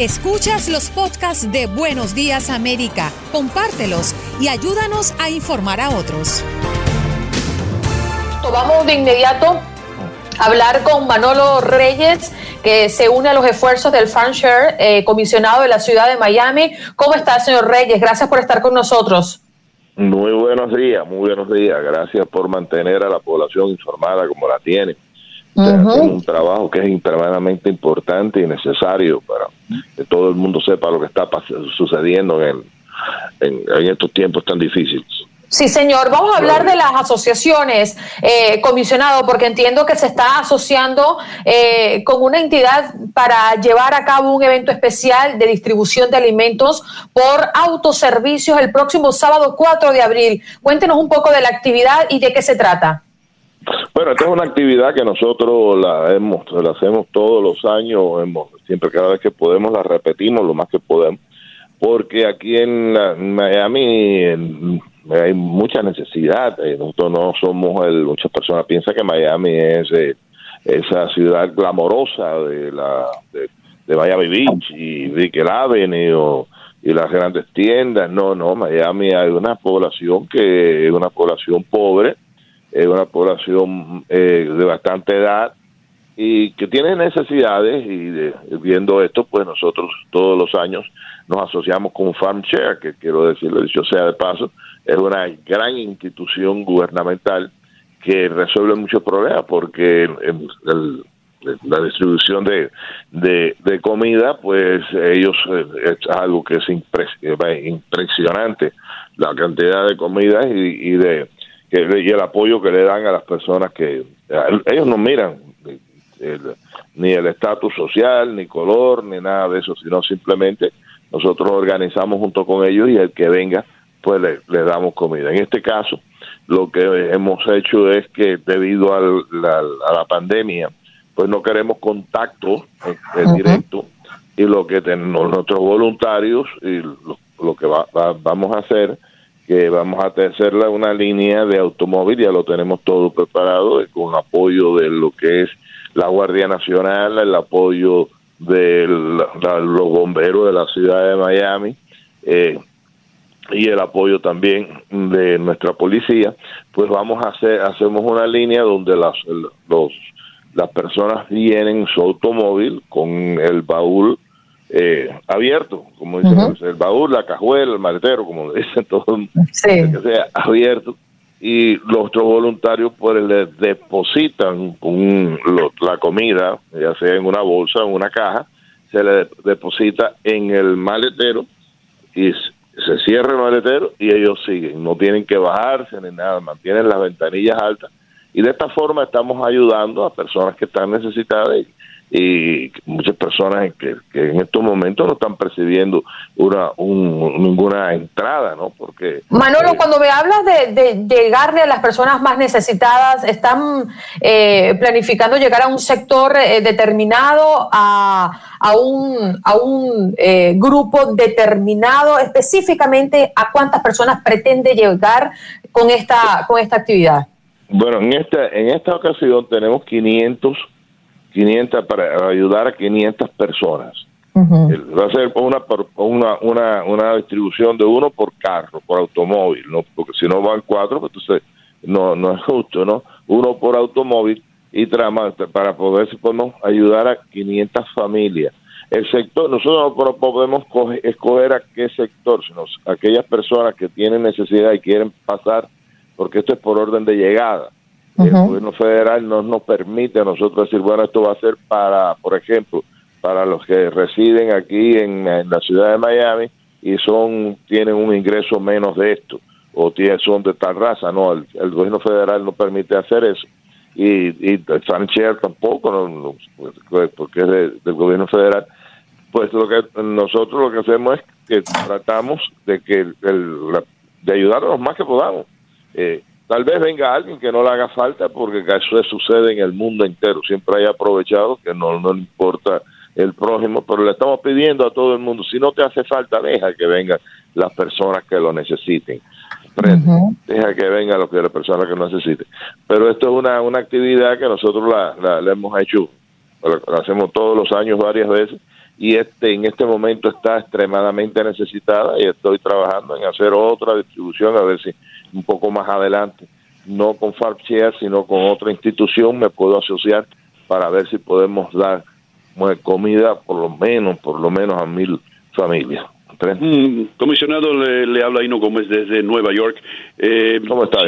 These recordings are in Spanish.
Escuchas los podcasts de Buenos Días América, compártelos y ayúdanos a informar a otros. Vamos de inmediato a hablar con Manolo Reyes, que se une a los esfuerzos del FarmShare, eh, comisionado de la ciudad de Miami. ¿Cómo está, señor Reyes? Gracias por estar con nosotros. Muy buenos días, muy buenos días. Gracias por mantener a la población informada como la tiene. Un trabajo que es extremadamente importante y necesario para que todo el mundo sepa lo que está sucediendo en, en estos tiempos tan difíciles. Sí, señor. Vamos a hablar de las asociaciones, eh, comisionado, porque entiendo que se está asociando eh, con una entidad para llevar a cabo un evento especial de distribución de alimentos por autoservicios el próximo sábado 4 de abril. Cuéntenos un poco de la actividad y de qué se trata. Bueno, esta es una actividad que nosotros la, hemos, la hacemos todos los años, hemos, siempre cada vez que podemos la repetimos lo más que podemos, porque aquí en Miami hay mucha necesidad. Eh, nosotros no somos el, muchas personas piensan que Miami es eh, esa ciudad glamorosa de la de, Miami Beach y Brickell Avenue y las grandes tiendas. No, no, Miami hay una población que es una población pobre, es una población eh, de bastante edad y que tiene necesidades y viendo esto, pues nosotros todos los años nos asociamos con Farm Share, que quiero decirlo dicho sea de paso, es una gran institución gubernamental que resuelve muchos problemas porque la distribución de, de, comida, pues ellos eh, es algo que es impresionante, la cantidad de comida y, de y el apoyo que le dan a las personas que ellos no miran ni el estatus social, ni color, ni nada de eso, sino simplemente nosotros organizamos junto con ellos y el que venga pues le, damos comida. En este caso, lo que hemos hecho es que debido a la pandemia, pues no queremos contacto eh, directo y lo que tenemos nuestros voluntarios y lo, que vamos a hacer que vamos a hacer una línea de automóvil, ya lo tenemos todo preparado con apoyo de lo que es la Guardia Nacional, el apoyo de los bomberos de la ciudad de Miami, eh, y el apoyo también de nuestra policía, pues vamos a hacer, hacemos una línea donde las, los, las personas vienen su automóvil con el baúl eh, abierto, como dicen, el baúl, la cajuela, el maletero, como dicen todos, que sea abierto, y los otros voluntarios pues les depositan con la comida, ya sea en una bolsa, en una caja, se le deposita en el maletero y se cierra el maletero y ellos siguen, no tienen que bajarse ni nada, mantienen las ventanillas altas. Y de esta forma estamos ayudando a personas que están necesitadas y, muchas personas que, en estos momentos no están percibiendo una ninguna entrada, ¿no? Porque Manolo, eh, cuando me hablas de, llegarle a las personas más necesitadas, están eh, planificando llegar a un sector eh, determinado, a, a un a un grupo determinado, específicamente a cuántas personas pretende llegar con esta con esta actividad. Bueno, en esta, en esta ocasión tenemos 500, 500 para ayudar a 500 personas. Va a ser una, una, una, una distribución de uno por carro, por automóvil, ¿no? porque si no van cuatro, pues entonces no, no es justo, ¿no? Uno por automóvil y trama para poder podemos ayudar a 500 familias. El sector, nosotros no podemos escoger a qué sector, sino aquellas personas que tienen necesidad y quieren pasar porque esto es por orden de llegada. El gobierno federal no nos permite a nosotros decir, bueno, esto va a ser para, por ejemplo, para los que residen aquí en, la ciudad de Miami y son tienen un ingreso menos de esto o tienen, son de tal raza. No, el, gobierno federal no permite hacer eso. Y, y Sanchez tampoco, no, pues, porque es del gobierno federal. Pues lo que nosotros lo que hacemos es que tratamos de que el, de ayudar a los más que podamos eh, tal vez venga alguien que no le haga falta porque eso sucede en el mundo entero. Siempre hay aprovechado que no, no le importa el prójimo, pero le estamos pidiendo a todo el mundo, si no te hace falta, deja que vengan las personas que lo necesiten. Deja que vengan los que, las personas que lo necesiten. Pero esto es una, una actividad que nosotros la, la, hemos hecho, la, hacemos todos los años varias veces y este en este momento está extremadamente necesitada y estoy trabajando en hacer otra distribución a ver si un poco más adelante no con FarmShare sino con otra institución me puedo asociar para ver si podemos dar comida por lo menos por lo menos a mil familias. Mm, comisionado le, habla Ino Gómez desde Nueva York. Eh, ¿cómo está?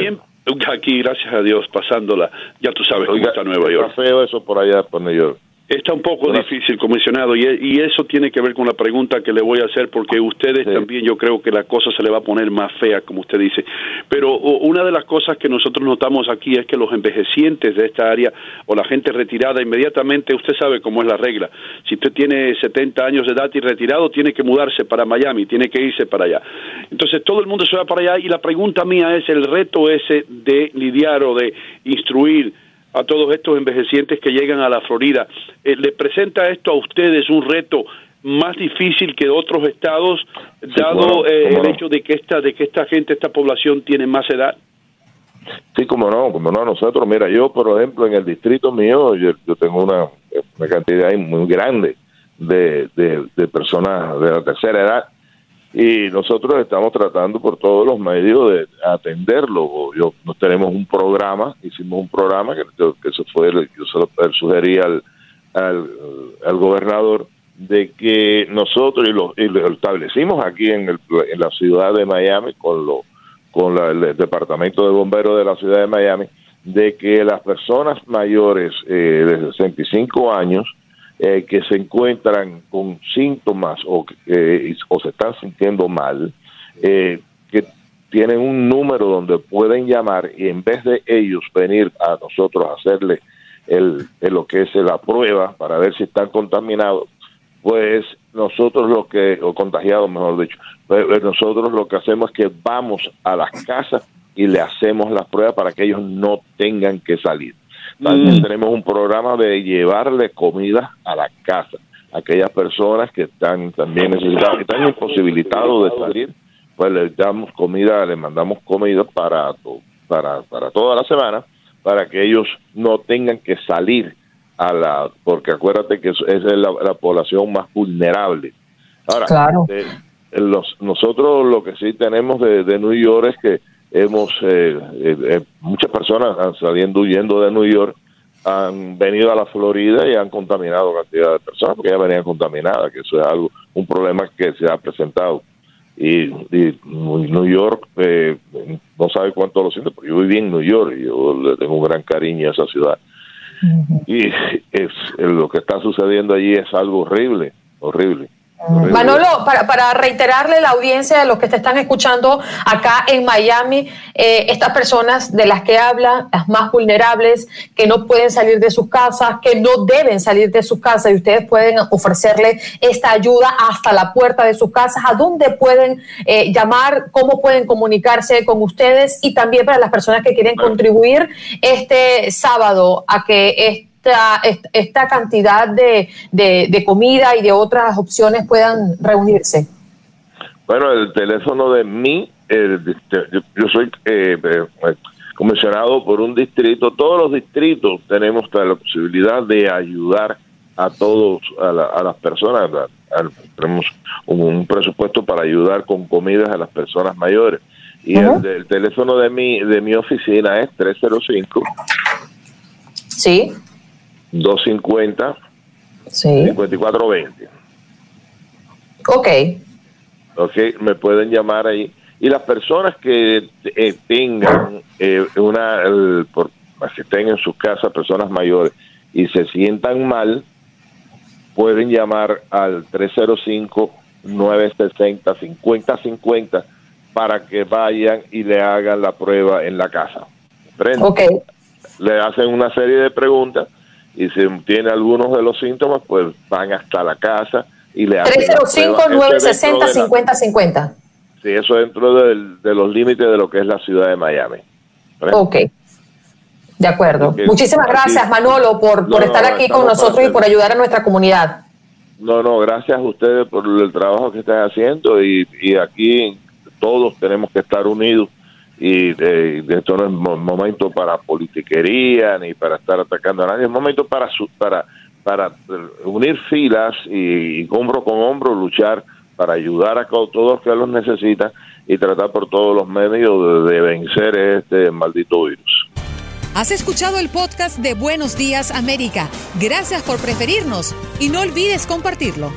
aquí gracias a Dios pasándola. Ya tú sabes cómo está Nueva York. está feo eso por allá por Nueva York Está un poco difícil, comisionado, y, eso tiene que ver con la pregunta que le voy a hacer, porque ustedes también yo creo que la cosa se le va a poner más fea, como usted dice. Pero una de las cosas que nosotros notamos aquí es que los envejecientes de esta área o la gente retirada, inmediatamente usted sabe cómo es la regla. Si usted tiene 70 años de edad y retirado, tiene que mudarse para Miami, tiene que irse para allá. Entonces todo el mundo se va para allá y la pregunta mía es el reto ese de lidiar o de instruir a todos estos envejecientes que llegan a la Florida. Eh, ¿Le presenta esto a ustedes un reto más difícil que otros estados, dado eh, el hecho de que esta de que esta gente, esta población tiene más edad? Sí, como no, como no, nosotros, mira, yo por ejemplo en el distrito mío, yo, tengo una, una cantidad muy grande de, de personas de la tercera edad y nosotros estamos tratando por todos los medios de atenderlo. Yo, nos tenemos un programa, hicimos un programa que, que eso fue, yo se lo sugerí al, al, gobernador de que nosotros y lo, establecimos aquí en, el, en la ciudad de Miami con lo con el departamento de bomberos de la ciudad de Miami de que las personas mayores eh, de 65 años eh, que se encuentran con síntomas o, eh, o se están sintiendo mal, eh, que tienen un número donde pueden llamar y en vez de ellos venir a nosotros a hacerle el, lo que es la prueba para ver si están contaminados, pues nosotros lo que, o contagiados mejor dicho, pues, pues nosotros lo que hacemos es que vamos a las casas y le hacemos las pruebas para que ellos no tengan que salir. También mm. tenemos un programa de llevarle comida a la casa. Aquellas personas que están también necesitadas, que están imposibilitados de salir, pues les damos comida, les mandamos comida para, para, para toda la semana, para que ellos no tengan que salir a la, porque acuérdate que esa es la, población más vulnerable. Ahora, claro. los, nosotros lo que sí tenemos de, de New York es que hemos eh, eh, eh, muchas personas han saliendo huyendo de New York han venido a la Florida y han contaminado cantidad de personas porque ya venían contaminadas que eso es algo un problema que se ha presentado. Y, New York no sabe cuánto lo siento pero yo viví en New York y yo le tengo un gran cariño a esa ciudad. Y es lo que está sucediendo allí es algo horrible horrible Manolo, para, para, reiterarle la audiencia de los que te están escuchando acá en Miami, eh, estas personas de las que habla, las más vulnerables, que no pueden salir de sus casas, que no deben salir de sus casas, y ustedes pueden ofrecerle esta ayuda hasta la puerta de sus casas, a dónde pueden eh, llamar, cómo pueden comunicarse con ustedes y también para las personas que quieren contribuir este sábado a que esta, cantidad de, de, comida y de otras opciones puedan reunirse? Bueno, el teléfono de mí, yo, soy eh, eh, comisionado por un distrito, todos los distritos tenemos la posibilidad de ayudar a todos, a, las personas, tenemos un, presupuesto para ayudar con comidas a las personas mayores. Y el, teléfono de mi, de mi oficina es 305. Sí. 250 sí. 5420. Ok. Ok, me pueden llamar ahí. Y las personas que eh, tengan eh, una, por, que estén en sus casas, personas mayores, y se sientan mal, pueden llamar al 305-960-5050 para que vayan y le hagan la prueba en la casa. Ok. Le hacen una serie de preguntas y si tiene algunos de los síntomas, pues van hasta la casa y le hacen 305-960-5050. Sí, eso dentro de los límites de lo que es la ciudad de Miami. Ok. De acuerdo. Muchísimas gracias, Manolo, por, por estar aquí con nosotros y por ayudar a nuestra comunidad. No, no, gracias a ustedes por el trabajo que están haciendo y, y aquí todos tenemos que estar unidos y de, esto no es momento para politiquería ni para estar atacando a nadie, es momento para para para unir filas y, hombro con hombro luchar para ayudar a todos los que los necesitan y tratar por todos los medios de vencer este maldito virus. Has escuchado el podcast de Buenos Días América. Gracias por preferirnos y no olvides compartirlo.